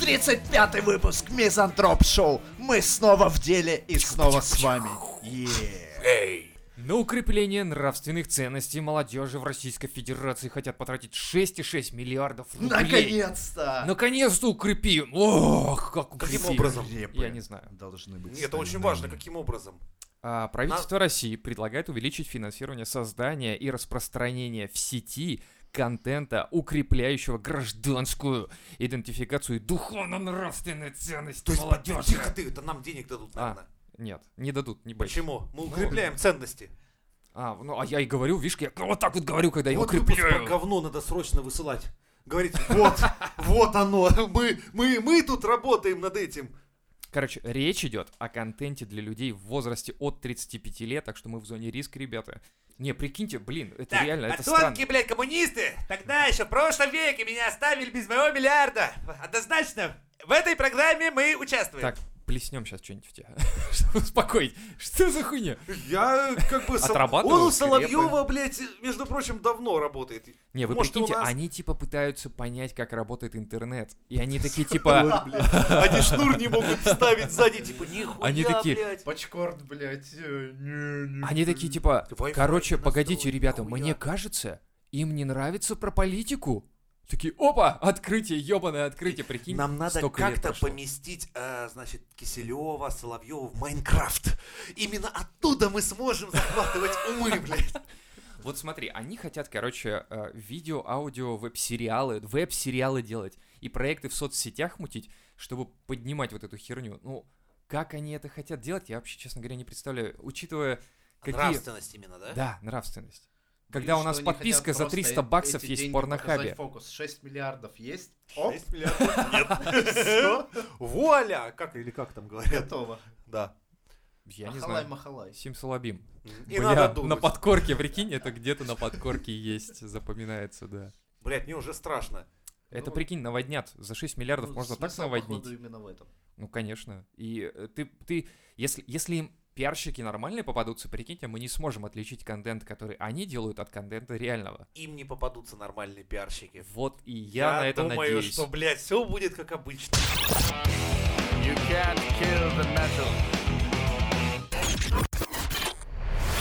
Тридцать пятый выпуск Мизантроп Шоу. Мы снова в деле и снова с вами. Е. На укрепление нравственных ценностей молодежи в Российской Федерации хотят потратить 6,6 миллиардов рублей. Наконец-то! Наконец-то укрепим! Ох, как Каким укрепим. образом? Репы Я не знаю. Должны быть. Это очень важно, каким образом. А, правительство России предлагает увеличить финансирование создания и распространения в сети контента, укрепляющего гражданскую идентификацию и духовно-нравственные ценности молодежи. тихо ты, это нам денег дадут, А, наверное. Нет, не дадут, не бойся. Почему? Мы укрепляем ценности. А, ну, а я и говорю, видишь, я вот так вот говорю, когда я Вот про укрепляю. говно надо срочно высылать. Говорить, вот, вот оно, мы, мы, мы тут работаем над этим. Короче, речь идет о контенте для людей в возрасте от 35 лет, так что мы в зоне риска, ребята. Не, прикиньте, блин, это реально, это странно. блядь, коммунисты, тогда еще в прошлом веке меня оставили без моего миллиарда. Однозначно, в этой программе мы участвуем. Так, плеснем сейчас что-нибудь в тебя, чтобы успокоить. Что за хуйня? Я как бы... Отрабатывал Он у. Соловьева, блядь, между прочим, давно работает. Не, вы Может, прикиньте, нас- они типа пытаются понять, как работает интернет. И они такие типа... Они шнур не могут вставить сзади, типа, нихуя, Они такие, блядь. Пачкорд, блядь. э. Они такие типа... Короче, погодите, ребята, нихуя». мне кажется, им не нравится про политику. Такие, опа, открытие, ебаное открытие, прикинь. Нам надо как-то поместить, э, значит, Киселева, Соловьева в Майнкрафт. Именно оттуда мы сможем захватывать умы, блядь. Вот смотри, они хотят, короче, э, видео, аудио, веб-сериалы, веб-сериалы делать и проекты в соцсетях мутить, чтобы поднимать вот эту херню. Ну, как они это хотят делать, я вообще, честно говоря, не представляю. Учитывая, какие... Нравственность именно, да? Да, нравственность. Когда Видишь, у нас подписка за просто 300 баксов есть в порнохабе. фокус. 6 миллиардов есть. Оп, 6 миллиардов нет. Вуаля! Как или как там говорят? готово. Да. Я не Махалай, знаю. махалай. Симсалабим. И надо на подкорке, прикинь, это где-то на подкорке есть, запоминается, да. Блядь, мне уже страшно. Это, прикинь, наводнят. За 6 миллиардов Ну, можно так наводнить. именно в этом. Ну, конечно. И э, ты, ты, если, если им пиарщики нормальные попадутся, прикиньте, мы не сможем отличить контент, который они делают, от контента реального. Им не попадутся нормальные пиарщики. Вот и я, на это думаю, надеюсь. что, блядь, все будет как обычно. В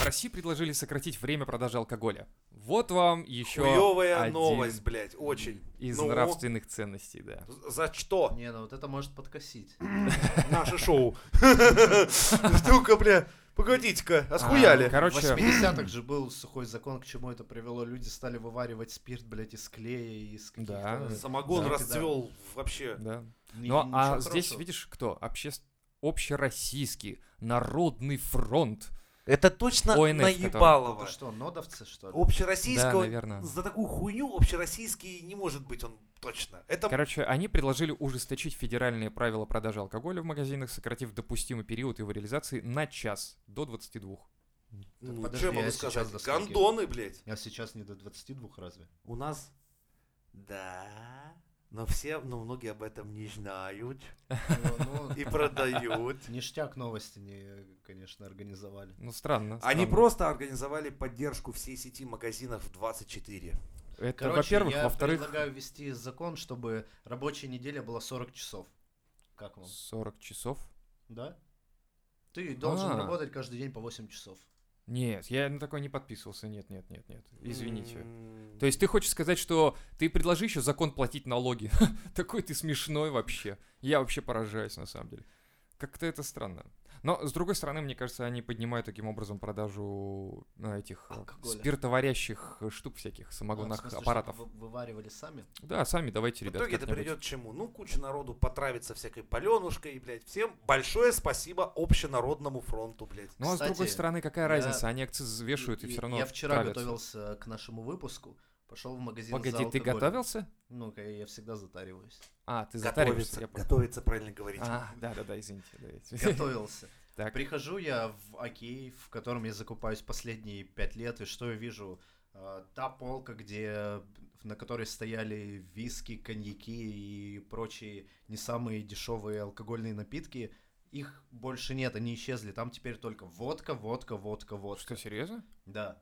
России предложили сократить время продажи алкоголя. Вот вам еще Хуевая один новость, блядь, очень. из Ну, нравственных ценностей, да. За что? Не, ну вот это может подкосить. Наше шоу. Ну-ка, бля, погодите-ка, а схуяли? А, В короче, 80-х же был сухой закон, к чему это привело. Люди стали вываривать спирт, блядь, из клея, из Да. каких-то... Самогон Да. расцвел вообще. да. Ни- Ну, а здесь, видишь, кто? Обществ... Общероссийский народный фронт. Это точно ОНФ, наебалово. Это что, нодовцы, что ли? Общероссийского... Да, наверно. За такую хуйню общероссийский не может быть он точно. Это Короче, они предложили ужесточить федеральные правила продажи алкоголя в магазинах, сократив допустимый период его реализации на час до 22. ну, подожди, что я могу а сказать? Гондоны, блядь. А сейчас не до 22 разве? У нас... Да... Но все, ну, многие об этом не знают Ну, ну, и продают. Ништяк новости не, конечно, организовали. Ну, странно. Они просто организовали поддержку всей сети магазинов 24. Это, Короче, во-первых. я Во-вторых, предлагаю ввести закон, чтобы рабочая неделя была 40 часов. Как вам? 40 часов. Да? Ты должен А. работать каждый день по 8 часов. Нет, я на такой не подписывался. Нет, нет, нет, нет. Извините. То есть ты хочешь сказать, что ты предложи еще закон платить налоги? Такой ты смешной вообще. Я вообще поражаюсь на самом деле. Как-то это странно. Но, с другой стороны, мне кажется, они поднимают таким образом продажу ну, этих э, Алкоголя. спиртоварящих э, штук всяких, А, в самогонных смысле, аппаратов. чтобы вы- вываривали сами? Да, сами давайте, В ребят, итоге это приведет к чему? Ну, куча народу потравится всякой паленушкой, блядь. Всем большое спасибо общенародному фронту, блядь. Ну, а с другой стороны, какая я- разница? Они акциз вешают и И- все равно Я вчера травятся. готовился к нашему выпуску, пошел в магазин за Погоди, ты алкоголем. готовился? Ну-ка, я всегда затариваюсь. А, ты затариваешься, Готовится, я понял. готовится, правильно говорить. А, да-да-да, извините. да, извините. Готовился. Так. Прихожу я в Окей, в котором я закупаюсь последние пять лет, и что я вижу? А, Та полка, где на которой стояли виски, коньяки и прочие не самые дешевые алкогольные напитки, их больше нет, они исчезли. Там теперь только водка, водка, водка, водка. Что, серьезно? Да.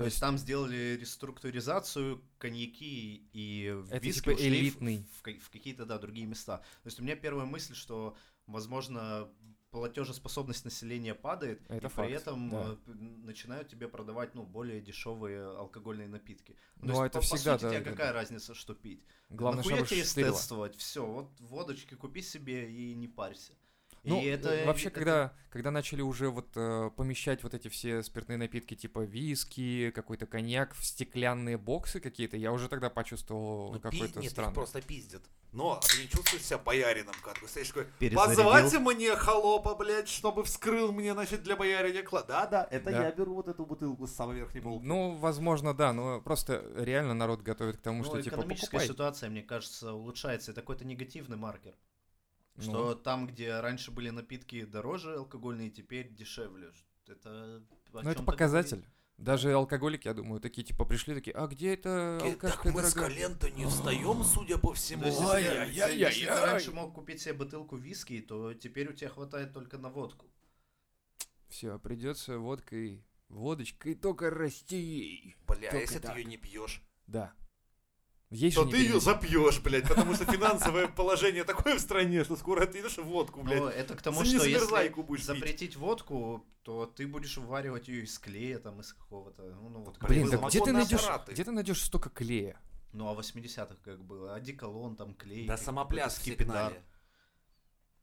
То есть там сделали реструктуризацию, коньяки и Это виски типа ушли в- элитный. В, ка- в какие-то, да, другие места. То есть у меня первая мысль, что, возможно, платежеспособность населения падает, Это и факт, при этом да. э, начинают тебе продавать, ну, более дешевые алкогольные напитки. Ну, есть, это по, по всегда, сути, да, тебе да, какая да. разница, что пить? Главное, Нахуя чтобы тебе эстетствовать? Все, вот водочки купи себе и не парься. Ну, и это э, вообще, это- когда, когда начали уже вот э, помещать вот эти все спиртные напитки типа виски, какой-то коньяк в стеклянные боксы какие-то, я уже тогда почувствовал Ну, пи- какой-то Нет, их странный. просто пиздят. Но ты не чувствуешь себя боярином, как ты стоишь такой, позвать мне холопа, блядь, чтобы вскрыл мне, значит, для боярина клад. Да-да, это Да. я беру вот эту бутылку с самой верхней полки. Ну, возможно, да, но просто реально народ готовит к тому, Ну, что типа экономическая покупай. ситуация, мне кажется, улучшается. Это какой-то негативный маркер. Ну, Что там, где раньше были напитки дороже алкогольные, теперь дешевле. Это ну, это показатель. Даже алкоголики, я думаю, такие типа пришли, такие, а где это алкашка Так мы с дорогая?» колен-то не встаем, судя по всему. говорит. Есть, если, ты- ты раньше мог купить себе бутылку виски, то теперь у тебя хватает только на водку. Все, придется водкой, водочкой только расти. Бля, а Только если ты так. ее не пьешь, Да. Есть то ты ее запьешь, блядь, потому что финансовое положение такое в стране, что скоро ты идешь водку, блядь. Но это к тому, что если будешь пить. запретить водку, то ты будешь вываривать ее из клея, там, из какого-то, ну, ну, вот Блин, так где ты найдешь, где ты найдешь столько клея? Ну, а в 80-х как было? Одеколон, там, клей. Да самопляс скипидар.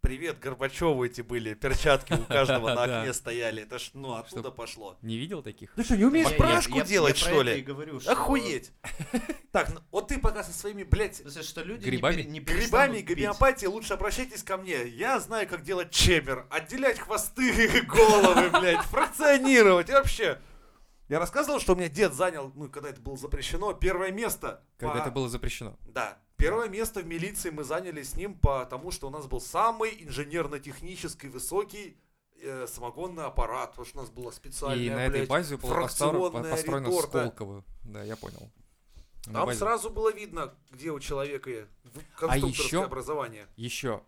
Привет, Горбачеву эти были, перчатки у каждого на окне стояли. Это ж, ну, оттуда Чтоб- пошло. Не видел таких? Ты что, не умеешь прашку делать, что ли? Охуеть. Так, ну, вот ты пока со своими, блядь, что люди Грибами? не, грибами и перестанут пить. гомеопатией лучше обращайтесь ко мне. Я знаю, как делать чемер. Отделять хвосты и головы, блядь. Фракционировать. И вообще. Я рассказывал, что у меня дед занял, ну, когда это было запрещено, первое место. Когда по- это было запрещено. Да. Первое место в милиции мы заняли с ним, потому что у нас был самый инженерно-технический высокий э, самогонный аппарат. Потому что у нас была специальная, И на этой блядь, базе было постро- фракционная построено реторта. Сколково. Да, я понял. Там сразу было видно, где у человека конструкторское еще- образование. Еще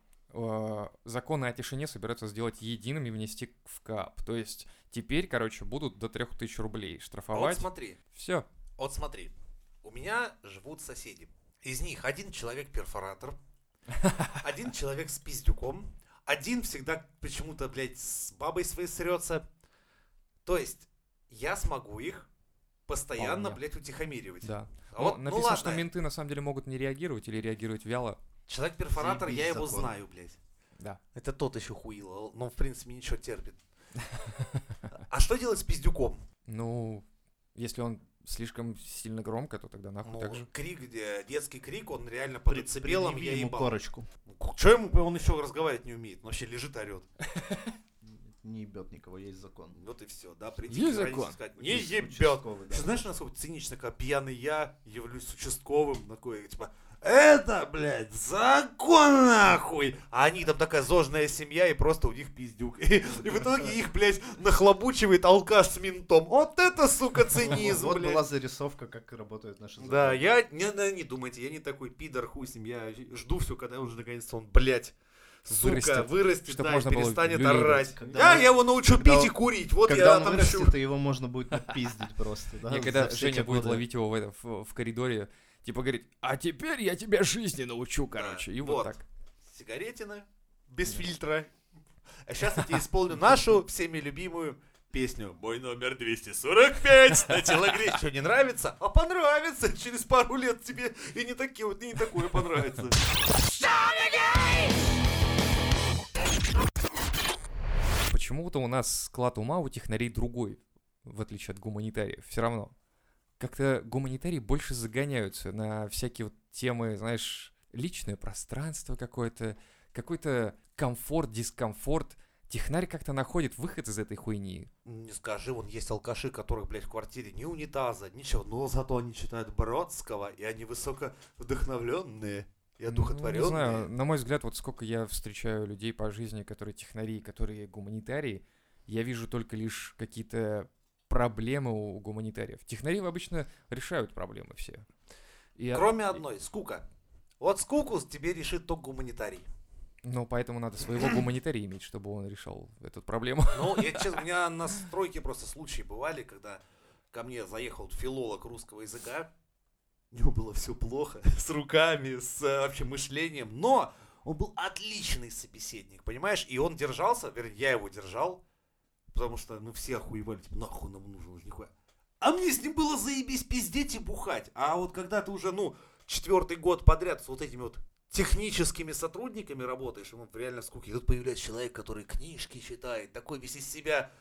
законы о тишине собираются сделать единым и внести в КАП. То есть теперь, короче, будут до 3000 рублей А вот штрафовать. смотри, Все. вот смотри. У меня живут соседи. Из них один человек перфоратор, один человек с пиздюком, один всегда почему-то, блядь, с бабой своей срется. То есть, я смогу их постоянно, Вполне. блядь, утихомиривать. Да. А Ну, вот, ну написано, ладно, что менты на самом деле могут не реагировать или реагировать вяло. Человек-перфоратор, я его закон. знаю, блядь. Да. Это тот еще хуило, но в принципе ничего терпит. А что делать с пиздюком? Ну, если он слишком сильно громко, то тогда нахуй Ну, так же. крик, где детский крик, он реально под При- децибелом, предъяви я ему ебал. корочку. Че ему, он еще разговаривать не умеет, он вообще лежит, орет. Не ебет никого, есть закон. Вот и все, да, прийти Есть закон. сказать, не ебет. да. Ты знаешь, насколько цинично, когда пьяный я явлюсь участковым, такой, типа, это, блядь, закон нахуй! А они там такая зожная семья, и просто у них пиздюк. И, и в итоге их, блядь, нахлобучивает алкаш с ментом. Вот это, сука, цинизм, Вот была зарисовка, как работают наши законы. Да, я, не, не, не думайте, я не такой пидор, хуй с ним, я жду все, когда уже наконец-то он, блядь, сука, Вырастет, вырастет, чтоб да, можно и было перестанет люлей орать. Когда Да, он- я его научу когда пить он- и курить, вот Когда я он отомщу. вырастет, и его можно будет напиздить просто, да? Не, когда Женя будет ловить его в, это, в, в коридоре, типа говорит, а теперь я тебя жизни научу, короче. И вот вот. так. Сигаретина, без фильтра. А сейчас я тебе исполню нашу всеми любимую песню. Мой номер 245 на телогре. Что, не нравится? А понравится. Через пару лет тебе и не такие вот, и не такое понравится. Почему-то у нас склад ума у технарей другой, в отличие от гуманитариев. Все равно. Как-то гуманитарии больше загоняются на всякие вот темы, знаешь, личное пространство какое-то, какой-то комфорт, дискомфорт. Технарь как-то находит выход из этой хуйни. Не скажи, вон есть алкаши, которых, блядь, в квартире ни унитаза, ничего. Но зато они читают Бродского, и они высоко вдохновленные. И Ну, одухотворенные. Не знаю, на мой взгляд, вот сколько я встречаю людей по жизни, которые технари, которые гуманитарии, я вижу только лишь какие-то проблемы у гуманитариев. Технари обычно решают проблемы все. И, Кроме одной, скука. Вот скуку тебе решит только гуманитарий. Ну, поэтому надо своего гуманитария иметь, чтобы он решал эту проблему. Ну, я честно, у меня на стройке просто случаи бывали, когда ко мне заехал филолог русского языка, у него было все плохо с руками, с э, вообще мышлением, но он был отличный собеседник, понимаешь? И он держался, вернее, я его держал, потому что, ну, все охуевали, типа, нахуй нам нужен уже нихуя. А мне с ним было заебись пиздеть и бухать. А вот когда ты уже, ну, четвертый год подряд с вот этими вот техническими сотрудниками работаешь, ему реально скуки. И тут появляется человек, который книжки читает, такой весь из себя...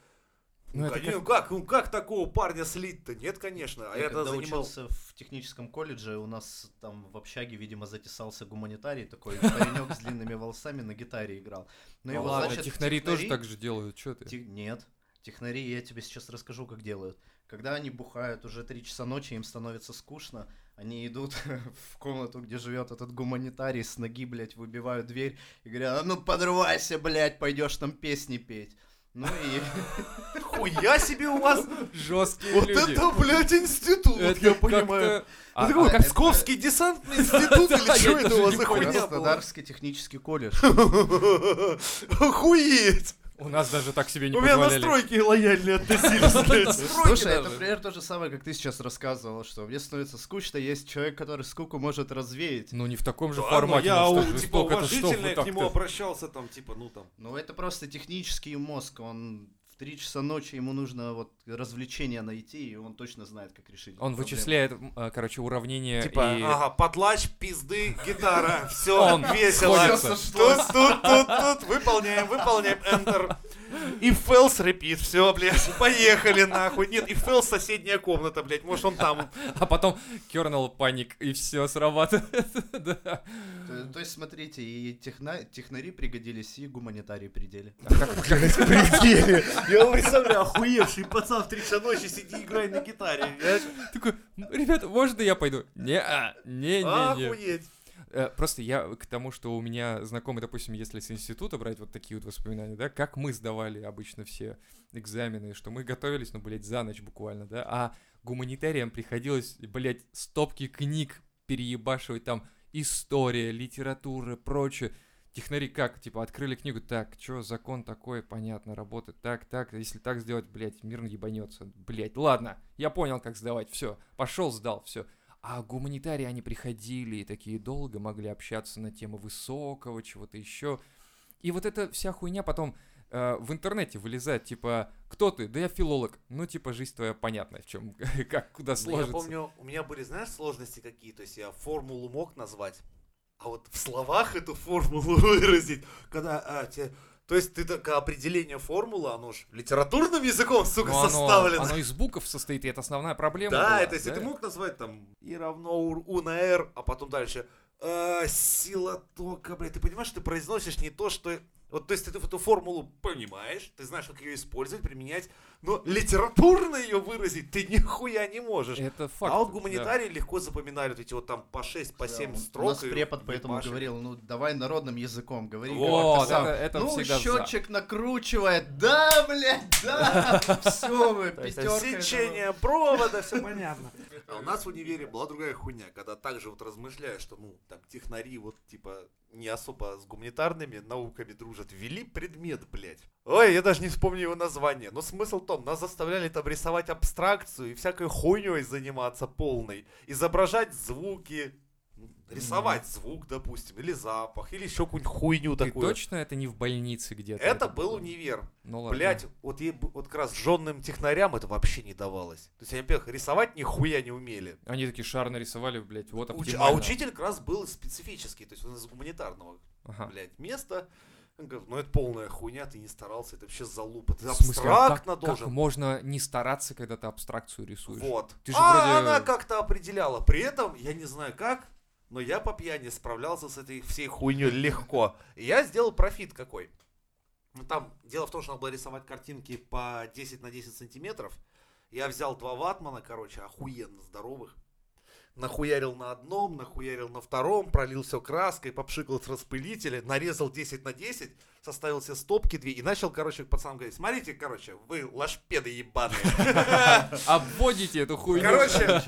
Ну, Ну, это конечно, как, ну как такого парня слить-то? Нет, конечно. А Я я тогда когда занимал... учился в техническом колледже, у нас там в общаге, видимо, затесался гуманитарий, такой паренек с длинными волосами на гитаре играл. Ну, Ну его, ладно, значит, технари тоже так же делают, что ты? Нет. Технари, я тебе сейчас расскажу, как делают. Когда они бухают уже 3 часа ночи, им становится скучно, они идут в комнату, где живет этот гуманитарий, с ноги, блядь, выбивают дверь и говорят, а ну подрывайся, блядь, пойдешь там песни петь. Ну и Хуя себе у вас! Жесткие Вот люди. это, блядь, институт, Это я понимаю. А- Это какой, а- Московский десантный институт или что это у вас за хуйня была? Краснодарский технический колледж. Охуеть! У нас даже так себе не У меня на позволяли. стройке лояльно относились. Слушай, это, даже. например, то же самое, как ты сейчас рассказывал, что мне становится скучно, есть человек, который скуку может развеять. Ну, не в таком же формате. ну, я, типа, уважительно к нему обращался, там, типа, ну, там, Ну, это просто технический мозг, он 3 часа ночи, ему нужно вот развлечение найти, и он точно знает, как решить. Он проблему. вычисляет, а, короче, уравнение Типа, и... ага, потлач, пизды, гитара, все Он весело. Тут, тут, тут, тут, выполняем, выполняем, enter. И фэлс репит, все, блядь, поехали нахуй. Нет, и фэлс соседняя комната, блядь, может он там. А потом kernel паник, и все срабатывает. Да. То, то есть, смотрите, и техна- технари пригодились, и гуманитарии предели. Пределе. Я вам представляю, охуевший пацан в 3 часа ночи сиди играй на гитаре. Такой, «М, ребята, можно я пойду? Не, а, не, не, не. Охуеть. Э, Просто я к тому, что у меня знакомый, допустим, если с института брать вот такие вот воспоминания, да, как мы сдавали обычно все экзамены, что мы готовились, ну, блядь, за ночь буквально, да, а гуманитариям приходилось, блядь, стопки книг переебашивать, там, история, литература, прочее. Технари как, типа, открыли книгу, так, что, закон такой, понятно, работает, так, так, если так сделать, блядь, мир ебанется, блядь, ладно, я понял, как сдавать, все, пошел, сдал, все. А гуманитарии, они приходили и такие долго могли общаться на тему высокого, чего-то еще. И вот эта вся хуйня потом э, в интернете вылезает, типа, кто ты? Да я филолог. Ну, типа, жизнь твоя понятна, в чем, как, куда Ну, сложится. Я помню, у меня были, знаешь, сложности какие. То есть я формулу мог назвать, а вот в словах эту формулу выразить, когда а, те- То есть ты такое определение формулы, оно же литературным языком, сука, Но оно, составлено. оно из букв состоит, и это основная проблема. Да, была, это если да? ты мог назвать там и равно у, у на R, а потом дальше э, сила тока, блядь, ты понимаешь, ты произносишь не то, что... Вот, то есть ты эту формулу понимаешь, ты знаешь, как ее использовать, применять, но литературно ее выразить ты нихуя не можешь. Это факт. а вот да. гуманитарии легко запоминали вот эти вот там по 6, по 7 Да, строк. У нас препод поэтому ебашили. говорил, ну давай народным языком говори. Вот, как это- это ну, всегда за. счетчик накручивает, да, блядь, да, все, есть пятерка. Сечение провода, все понятно. А у нас в универе была другая хуйня, когда также вот размышляешь, что, ну, там, технари вот, типа, не особо с гуманитарными науками дружат, ввели предмет, блядь. Ой, я даже не вспомню его название. Но смысл в том, нас заставляли там рисовать абстракцию и всякой хуйней заниматься полной. Изображать звуки, рисовать звук, допустим, или запах, или еще какую-нибудь хуйню Ты такую. точно это не в больнице где-то? Это был было? универ. Ну ладно. Блять, вот, е- вот как раз жженным технарям это вообще не давалось. То есть они, во-первых, рисовать нихуя не умели. Они такие шар нарисовали, блядь, вот Уч- а учитель как раз был специфический, то есть он из гуманитарного, Ага. блядь, места. Он говорит, ну это полная хуйня, ты не старался, это вообще залупа. Ты а абстрактно как, как должен. можно не стараться, когда ты абстракцию рисуешь? Вот. Ты же а вроде- она как-то определяла. При этом, я не знаю как, но я по пьяни справлялся с этой всей хуйней легко. Я сделал профит какой. Ну, там дело в том, что надо было рисовать картинки по 10 на 10 сантиметров. Я взял два ватмана, короче, охуенно здоровых. Нахуярил на одном, нахуярил на втором, пролил все краской, попшикал с распылителя, нарезал 10 на 10, составил себе стопки две и начал, короче, пацанам говорить, смотрите, короче, вы лашпеды ебаные. Обводите эту хуйню. Короче,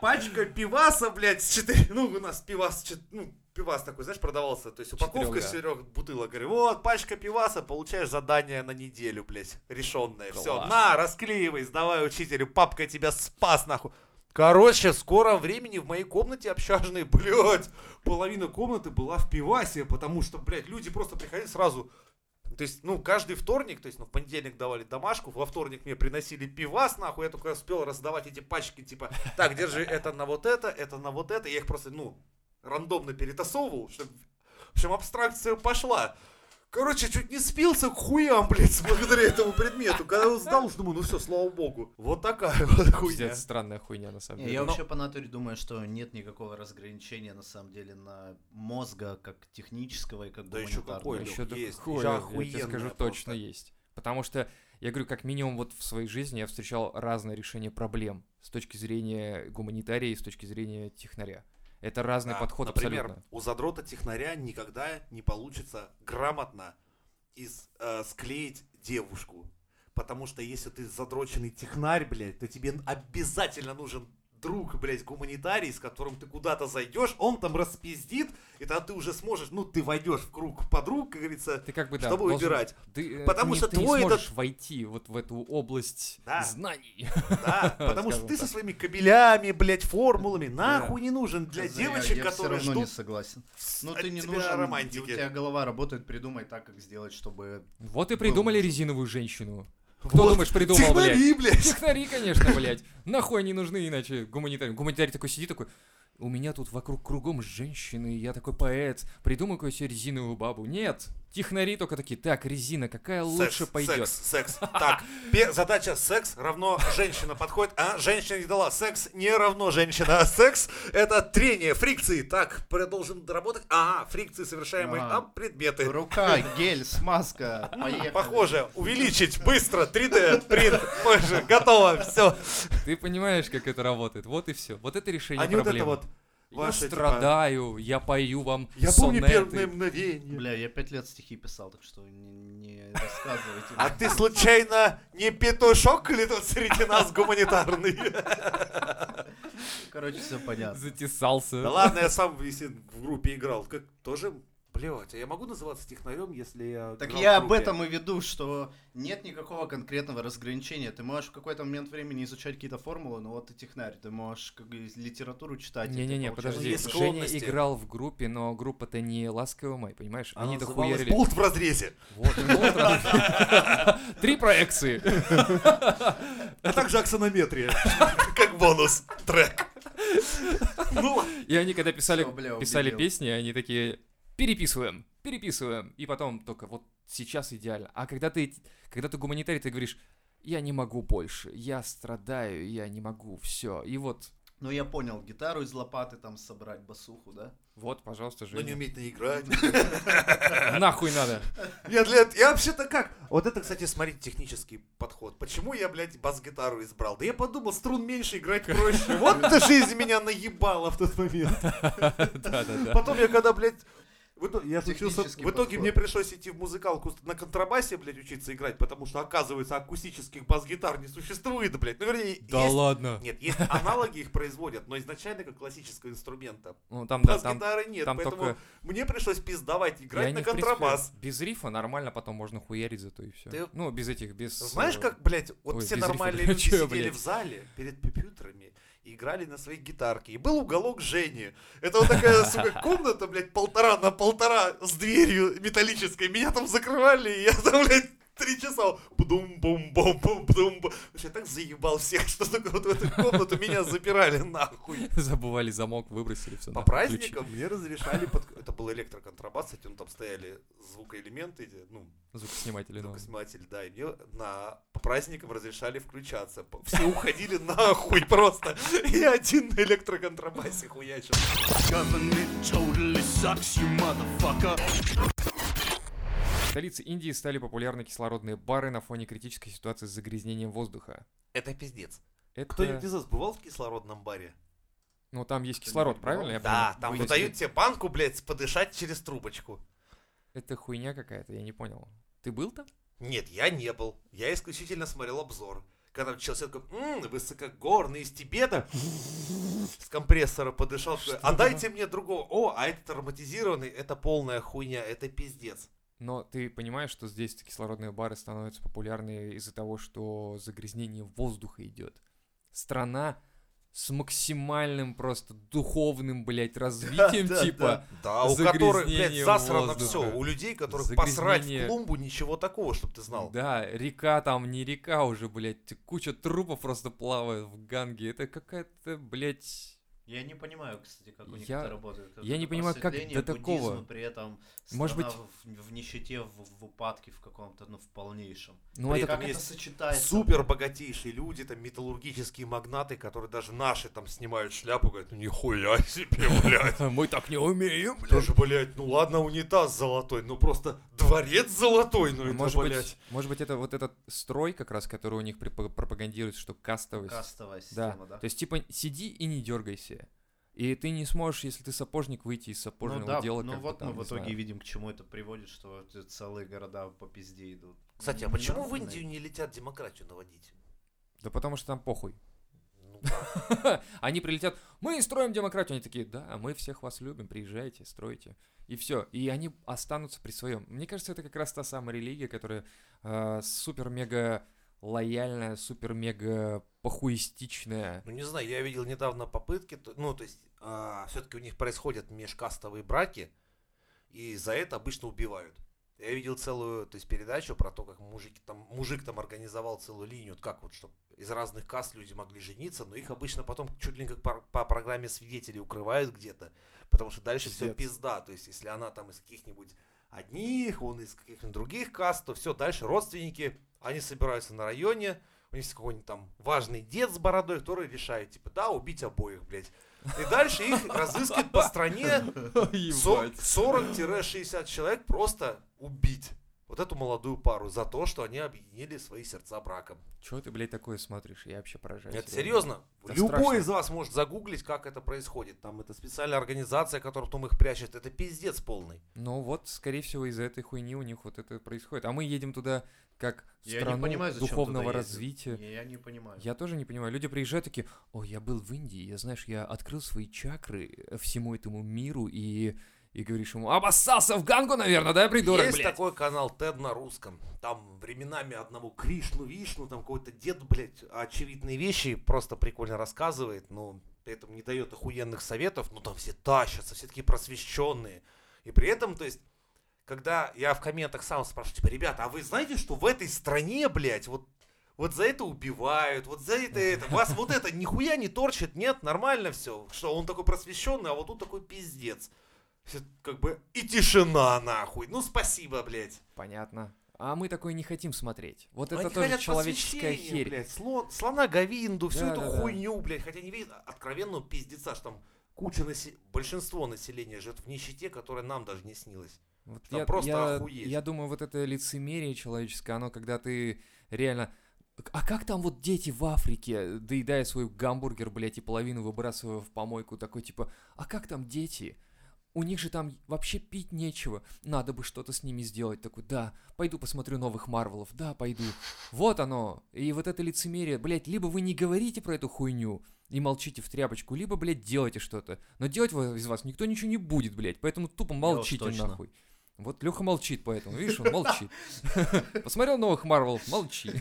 пачка пиваса, блядь, с 4, ну, у нас пивас, ну, пивас такой, знаешь, продавался, то есть упаковка четырех бутылок, говорю, вот, пачка пиваса, получаешь задание на неделю, блядь, решенное, все, на, расклеивай, сдавай учителю, папка тебя спас, нахуй. Короче, в скором времени в моей комнате общажной, блядь, половина комнаты была в пивасе, потому что, блядь, люди просто приходили сразу, то есть, ну, каждый вторник, то есть, ну, в понедельник давали домашку, во вторник мне приносили пивас, нахуй, я только успел раздавать эти пачки, типа, так, держи это на вот это, это на вот это, я их просто, ну, рандомно перетасовывал, чтобы, в общем, абстракция пошла. Короче, чуть не спился к хуям, блядь, благодаря этому предмету. Когда он сдал, уж думаю, ну все, слава богу. Вот такая вот хуйня. Пиздец, странная хуйня, на самом деле. Я Но- вообще по натуре думаю, что нет никакого разграничения на самом деле на мозга как технического и как Да гуманитарного. какой, еще да есть. я тебе скажу, просто. точно есть. Потому что, я говорю, как минимум вот в своей жизни я встречал разные решения проблем с точки зрения гуманитария и с точки зрения технаря. Это разный Да, подход Например, абсолютно. у задрота технаря никогда не получится грамотно из, э, склеить девушку. Потому что если ты задроченный технарь, блядь, то тебе обязательно нужен друг, блядь, гуманитарий, с которым ты куда-то зайдешь, он там распиздит, и тогда ты уже сможешь, ну, ты войдешь в круг подруг, как говорится, Ты как бы, да, чтобы должен- выбирать. ты, э, Потому не- что ты не твой этот- сможешь войти вот в эту область Да. знаний. Да, потому что ты со своими кабелями, блядь, формулами, нахуй не нужен для девочек, я которые все равно не согласен. Ну от ты не нужен, романтики. у тебя голова работает, придумай так, как сделать, чтобы... Вот и придумали резиновую женщину. Кто, Вот, думаешь, придумал, блядь? Технари, блядь. Технари, конечно, блядь. Нахуй они нужны, иначе гуманитарий. Гуманитарий такой сидит, такой, у меня тут вокруг кругом женщины, я такой поэт, придумай какую себе резиновую бабу. Нет, технари только такие, так, резина, какая лучше Секс, пойдет? Секс, секс. Так, задача секс равно женщина подходит, а женщина не дала. Секс не равно женщина, а секс это трение, фрикции. Так, продолжим работать. А, фрикции совершаемые а предметы. Рука, гель, смазка, поехали. Похоже, увеличить быстро, 3D, принт, позже, готово, все. Ты понимаешь, как это работает? Вот и все. Вот это решение А не вот это проблемы. Вот Я типа, страдаю, я пою вам Я помню сонеты. первые мгновения. Бля, я пять лет стихи писал, так что не, не рассказывайте. А ты случайно не петушок или тут среди нас гуманитарный? Короче, все понятно. Затесался. Да ладно, я сам если в группе играл. Как тоже, блядь, а я могу называться технарем, если я Так я об этом и веду, что нет никакого конкретного разграничения. Ты можешь в какой-то момент времени изучать какие-то формулы, но вот ты технарь, ты можешь как бы литературу читать. Не-не-не, подожди. Женя играл в группе, но группа-то не ласковый май, понимаешь? Она Они называлась дохуярили. «Болт в разрезе. Вот. Три проекции. А также аксонометрия. Как бонус трек. Ну, И они, когда писали, писали песни, они такие, переписываем, переписываем. И потом только вот сейчас идеально. А когда ты, когда ты гуманитарий, ты говоришь, я не могу больше, я страдаю, я не могу, все. И вот, Ну я понял, гитару из лопаты там собрать, басуху, да? вот, пожалуйста, но не Женя. уметь наиграть. Нахуй надо. Я для этого- я вообще-то как? Вот это, кстати, смотрите, технический подход. Почему я, блядь, бас-гитару избрал? Да я подумал, струн меньше, играть проще. Вот эта жизнь меня наебала в тот момент. Да-да-да. Потом я когда, блядь, в итоге, я случился, Технический в итоге мне пришлось идти в музыкалку на контрабасе, блядь, учиться играть, потому что, оказывается, акустических бас-гитар не существует, блядь. Ну, вернее, Да есть... ладно. Нет, есть аналоги их производят, но изначально как классического инструмента. Ну там, да, там, Бас-гитары нет, там поэтому только... мне пришлось пиздавать, играть они, на в принципе, контрабас. без рифа нормально потом можно хуярить зато и все. Ты- Ну, без этих, без... Знаешь, э, как, блядь, вот ой, все рифа, нормальные блядь, люди чё я, сидели блядь? в зале перед компьютерами и играли на своей гитарке. И был уголок Жени. Это вот такая, сука, комната, блядь, полтора на полтора с дверью металлической. Меня там закрывали, и я там, блядь, три часа бум бум бум бум бум бум Я так заебал всех, что только вот в эту комнату меня запирали нахуй. Забывали замок, выбросили все. По праздникам мне разрешали под... Это был электроконтрабас, кстати, ну, там стояли звукоэлементы, ну, Звукосниматели. Звукосниматель, да, и мне на, праздникам разрешали включаться. Все уходили нахуй просто. Я один на электроконтрабасе хуячил. В столице Индии стали популярны кислородные бары на фоне критической ситуации с загрязнением воздуха. Это пиздец. Это... Кто-нибудь из вас бывал в кислородном баре? Ну, там есть кислород, правильно? я Да, понимаю? там выдают тебе банку, блядь, подышать через трубочку. Это хуйня какая-то, я не понял. Ты был там? Нет, я не был. Я исключительно смотрел обзор. Когда человек такой, «М, высокогорный из Тибета, с компрессора подышал, такой, а дайте мне другого. О, а этот ароматизированный, это полная хуйня, это пиздец. Но ты понимаешь, что здесь кислородные бары становятся популярны из-за того, что загрязнение воздуха идет. Страна с максимальным просто духовным, блядь, развитием, да, типа, Да, у которых, блядь, Загрязнение засрано воздуха. все. У людей, которых посрать в Загрязнение. клумбу, ничего такого, чтоб ты знал. да, река там не река уже, блядь, куча трупов просто плавает в Ганге. Это какая-то, блядь, Я не понимаю, кстати, как у них Я- это работает. я не Это понимаю, как до такого. При этом Может страна в, в нищете, в, в упадке в каком-то, ну, в полнейшем. ну При это как это сочетается? Супер богатейшие люди, там, металлургические магнаты, которые даже наши там снимают шляпу, говорят, ну нихуя себе, блядь. мы так не умеем, блядь. Тоже, блядь, ну ладно, унитаз золотой, ну просто дворец золотой, ну это, может блядь. быть, может быть, это вот этот строй, как раз, который у них пропагандирует, что кастовость. Кастовая система, да? То есть, типа, сиди и не дергайся. И ты не сможешь, если ты сапожник, выйти из сапожного ну да, дела. ну вот там, мы в не итоге знаю. видим, к чему это приводит, что целые города по пизде идут. Кстати, а Ну, почему в. Индию не летят демократию наводить? Да потому что там похуй. Ну. Они прилетят, мы строим демократию. Они такие, да, мы всех вас любим, приезжайте, стройте. И все. И они останутся при своем. Мне кажется, это как раз та самая религия, которая э, супер-мега лояльная, супер-мега похуистичная. Ну не знаю, я видел недавно попытки, ну то есть все-таки у них происходят межкастовые браки, и за это обычно убивают. Я видел целую, то есть передачу про то, как мужики там, мужик там организовал целую линию, как вот, чтобы из разных каст люди могли жениться, но их обычно потом чуть ли как по, по программе свидетелей укрывают где-то, потому что дальше все пизда. То есть если она там из каких-нибудь одних, он из каких-нибудь других каст, то все, дальше родственники, они собираются на районе, у них есть какой-нибудь там важный дед с бородой, который решает, типа, да, убить обоих, блядь. И дальше их разыскивают по стране со- 40-60 человек просто убить. Вот эту молодую пару за то, что они объединили свои сердца браком. Чего ты, блядь, такое смотришь? Я вообще поражаюсь. Это серьезно. Это Любой страшно. из вас может загуглить, как это происходит. Там это специальная организация, которая потом их прячет. Это пиздец полный. Ну вот, скорее всего, из-за этой хуйни у них вот это происходит. А мы едем туда как Я страну не понимаю, зачем духовного развития. Я, я не понимаю. Я тоже не понимаю. Люди приезжают такие, о, я был в Индии, я, знаешь, я открыл свои чакры всему этому миру и... И говоришь ему, обоссался в Гангу, наверное, да, придурок, Есть блядь? такой канал TED на русском. Там временами одному Кришну, Вишну, там какой-то дед, блядь, очевидные вещи просто прикольно рассказывает, но при этом не дает охуенных советов, но там все тащатся, все такие просвещенные. И при этом, то есть, когда я в комментах сам спрашиваю, типа, ребята, а вы знаете, что в этой стране, блядь, вот вот за это убивают, вот за это это. Вас вот это нихуя не торчит, нет, нормально все. Что он такой просвещенный, а вот тут такой пиздец. Всё Как бы и тишина нахуй. Ну спасибо, блядь. Понятно. А мы такое не хотим смотреть. Вот Они это тоже человеческая херь. блядь. Слон, слона Говинду, всю Да, эту да, да. хуйню, блядь. Хотя не видят откровенного пиздеца, что там куча насе- большинство населения живет в нищете, которая нам даже не снилась. Вот я, просто я, охуеть. я думаю, вот это лицемерие человеческое, оно когда ты реально... А как там вот дети в Африке, доедая свой гамбургер, блядь, и половину выбрасывая в помойку, такой типа, а как там дети? У них же там вообще пить нечего. Надо бы что-то с ними сделать. Такой, да, пойду посмотрю новых Марвелов. Да, пойду. Вот оно. И вот это лицемерие. Блядь, либо вы не говорите про эту хуйню и молчите в тряпочку, либо, блядь, делайте что-то. Но делать из вас никто ничего не будет, блядь. Поэтому тупо молчите точно. нахуй. Вот Леха молчит поэтому, видишь, он молчит. Посмотрел новых Марвелов, молчи.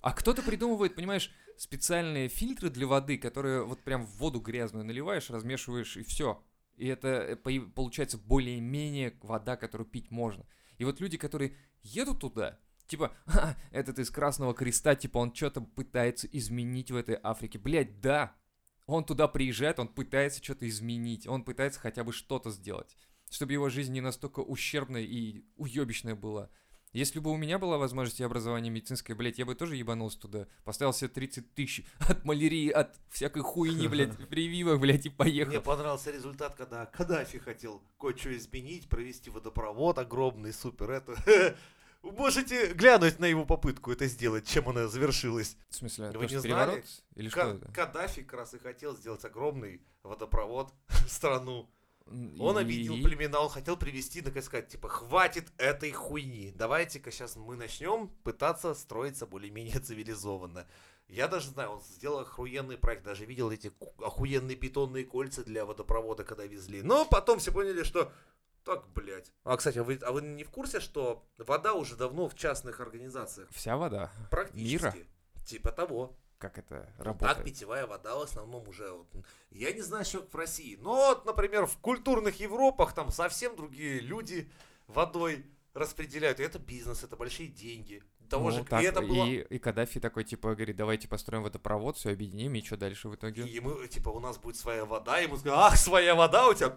А кто-то придумывает, понимаешь, специальные фильтры для воды, которые вот прям в воду грязную наливаешь, размешиваешь и все. И это э, по- получается более-менее вода, которую пить можно. И вот люди, которые едут туда, типа, «Ха, этот из Красного Креста, типа, он что-то пытается изменить в этой Африке. Блять, да. Он туда приезжает, он пытается что-то изменить, он пытается хотя бы что-то сделать, чтобы его жизнь не настолько ущербная и уебищная была. Если бы у меня была возможность и образование медицинское, блядь, я бы тоже ебанулся туда. Поставил себе 30 тысяч от малярии, от всякой хуйни, блядь, прививок, блядь, и поехал. Мне понравился результат, когда Каддафи хотел кое-что изменить, провести водопровод огромный, супер, это... Можете глянуть на его попытку это сделать, чем она завершилась. В смысле, Вы не что знали? переворот? Или что Ка- это? Каддафи как раз и хотел сделать огромный водопровод в страну. Он и- объединил племена, он хотел привести, так сказать, типа, хватит этой хуйни. Давайте-ка сейчас мы начнем пытаться строиться более-менее цивилизованно. Я даже знаю, он сделал охуенный проект, даже видел эти охуенные бетонные кольца для водопровода, когда везли. Но потом все поняли, что так, блядь. А, кстати, а вы, а вы не в курсе, что вода уже давно в частных организациях? Вся вода. Практически. Мира? Типа того. Как это Так работает? питьевая вода в основном уже. вот, я не знаю, что в России. Но вот, например, в культурных Европах там совсем другие люди водой распределяют. И это бизнес, это большие деньги. Того Ну, же, так, и это было... и, и Каддафи такой, типа, говорит, давайте построим водопровод, все объединим, и что дальше в итоге? И мы, типа, у нас будет своя вода, и мы сказали, ах, своя вода у тебя.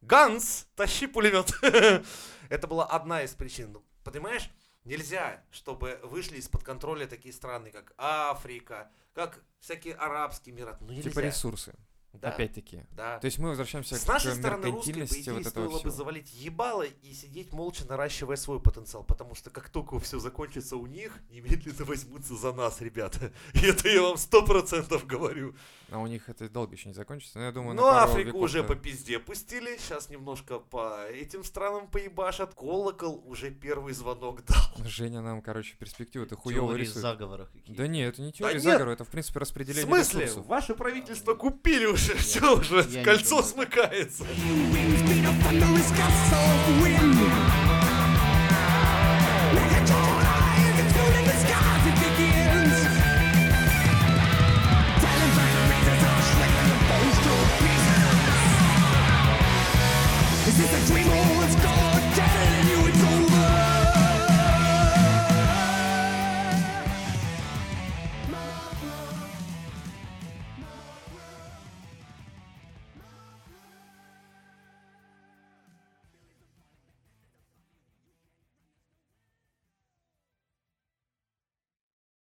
Ганс, тащи пулемет. Это была одна из причин. Ну, Понимаешь, нельзя, чтобы вышли из-под контроля такие страны, как Африка, как всякие арабские миры. Ну нельзя. Типа ресурсы, Да, опять-таки. да. То есть мы возвращаемся С к нашей стороны русской, по идее, вот стоило бы всего. завалить ебало и сидеть молча, наращивая свой потенциал, потому что как только все закончится у них, немедленно возьмутся за нас, ребята. И это я вам сто процентов говорю. А у них это долго еще не закончится. Но я думаю, Ну, Африку веков уже по пизде пустили, сейчас немножко по этим странам поебашат. Колокол уже первый звонок дал. Женя нам, короче, перспективу ты хуёво Теории рисует. заговора какие Да нет, это не теория нет. заговора, это, в принципе, В распределение смысле? ресурсов. Ваше правительство купили уже, все уже, кольцо смыкается.